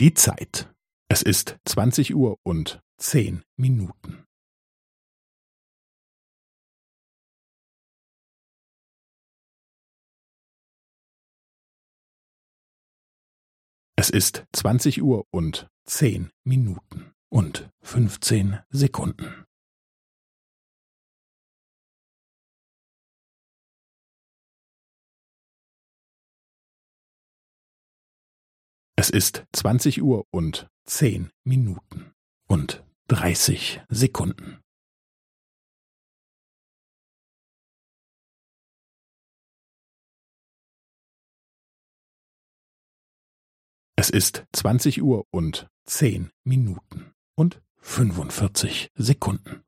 Die Zeit. Es ist zwanzig Uhr und zehn Minuten. Es ist zwanzig Uhr und zehn Minuten und fünfzehn Sekunden. Es ist zwanzig Uhr und zehn Minuten und dreißig Sekunden. Es ist zwanzig Uhr und zehn Minuten und fünfundvierzig Sekunden.